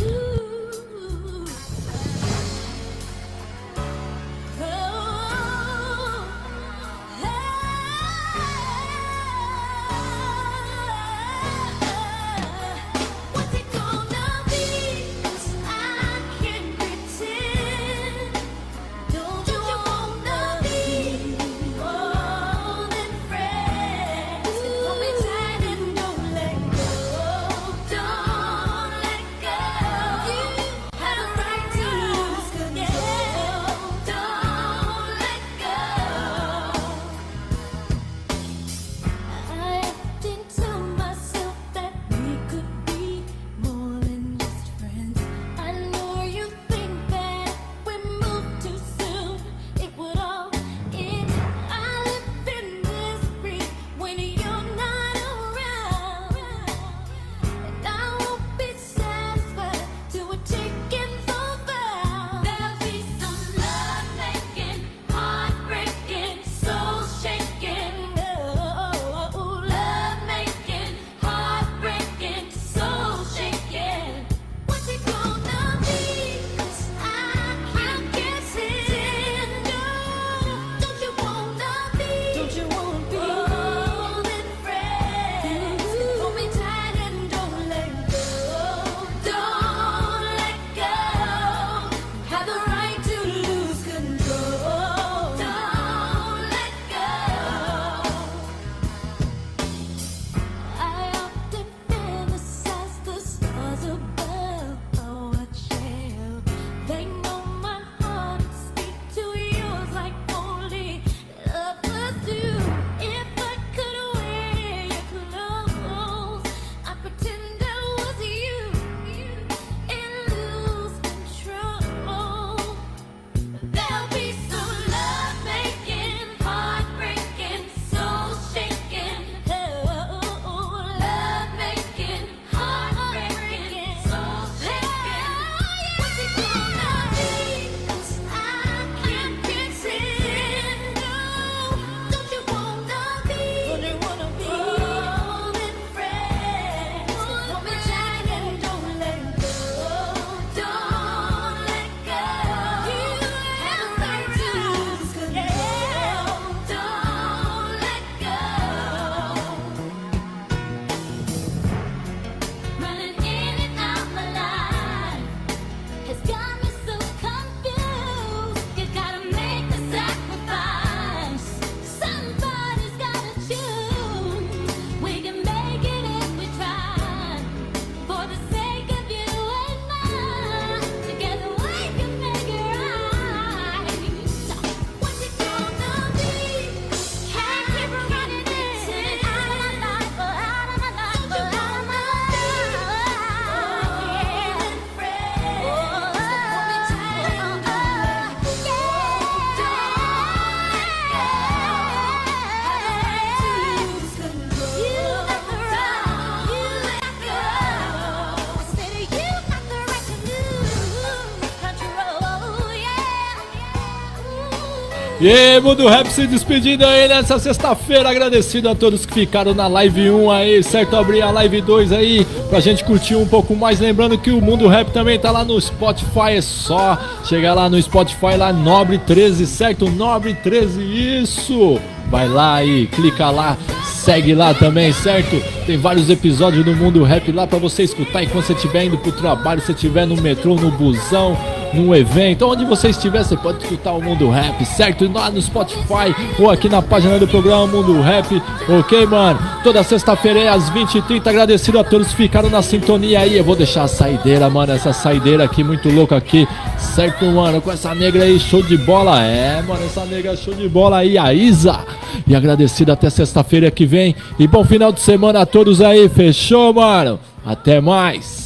E Mundo Rap se despedindo aí nessa sexta-feira. Agradecido a todos que ficaram na live 1 aí, certo? Abrir a live 2 aí pra gente curtir um pouco mais. Lembrando que o Mundo Rap também tá lá no Spotify. É só chegar lá no Spotify, lá Nobre 13, certo? Nobre 13, isso! Vai lá e clica lá, segue lá também, certo? Tem vários episódios do Mundo Rap lá pra você escutar enquanto você estiver indo pro trabalho, se estiver no metrô, no busão, num evento, onde você estiver, você pode escutar o Mundo Rap, certo? Lá no Spotify ou aqui na página do programa Mundo Rap, ok, mano? Toda sexta-feira é às 20h30. Agradecido a todos que ficaram na sintonia aí. Eu vou deixar a saideira, mano, essa saideira aqui muito louca aqui, certo, mano? Com essa negra aí, show de bola. É, mano, essa negra show de bola aí, a Isa. E agradecido até sexta-feira que vem. E bom final de semana a todos aí, fechou, mano? Até mais.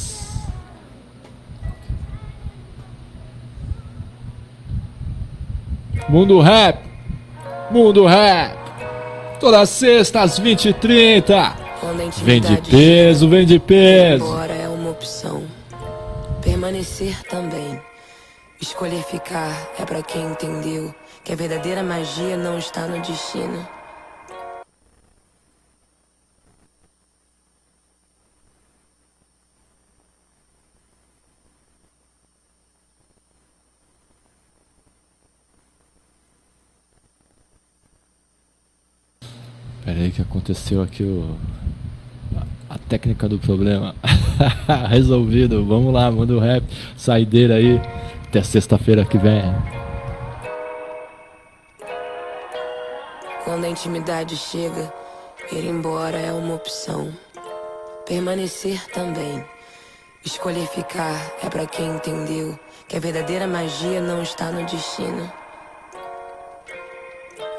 Mundo Rap, Mundo Rap, toda sexta às 20h30. Quando a Vem de peso, vem de peso. Embora é uma opção. Permanecer também. Escolher ficar é pra quem entendeu que a verdadeira magia não está no destino. Pera aí que aconteceu aqui o... a- técnica do problema. Resolvido. Vamos lá, manda o rap. Saideira aí. Até sexta-feira que vem. Quando a intimidade chega, ir embora é uma opção. Permanecer também. Escolher ficar é pra quem entendeu que a verdadeira magia não está no destino.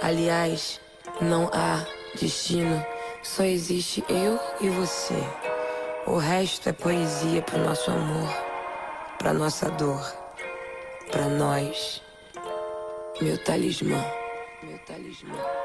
Aliás, não há destino, só existe eu e você. O resto é poesia pro nosso amor, pra nossa dor, pra nós. Meu talismã, meu talismã.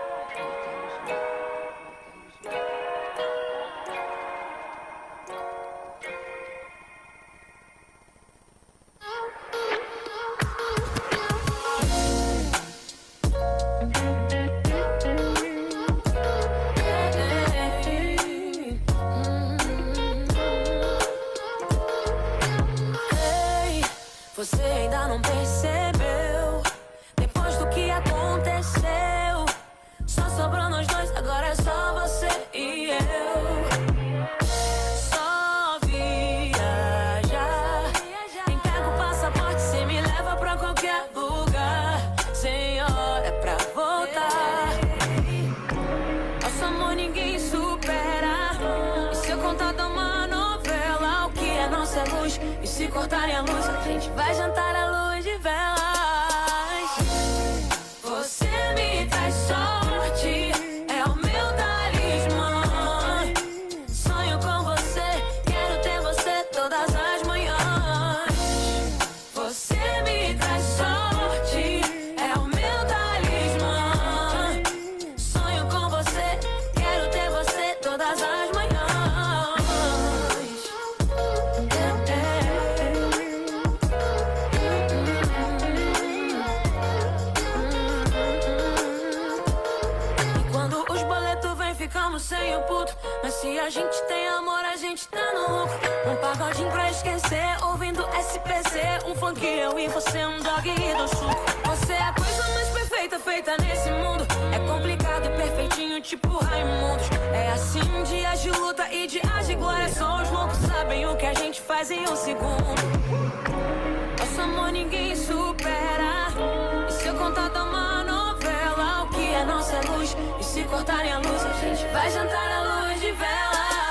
Se a gente tem amor, a gente tá no lucro. Um pagodinho pra esquecer, ouvindo SPC. Um funk eu e você, um dog do suco. Você é a coisa mais perfeita feita nesse mundo. É complicado e perfeitinho, tipo Raimundos. É assim, dias de luta e dias de glória. Só os loucos sabem o que a gente faz em um segundo. Nosso amor ninguém supera. E se eu contar uma novela, o que é nossa luz? E se cortarem a luz, a gente vai jantar à luz de velas.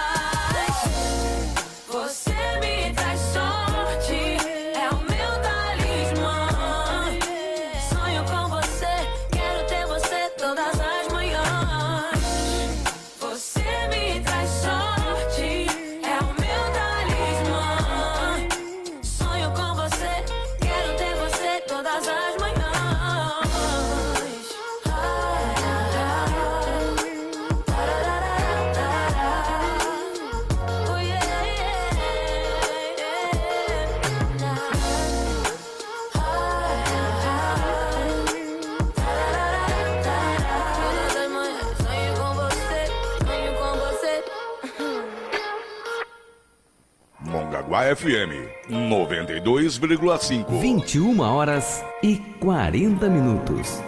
FM 92,5. 21 horas e 40 minutos.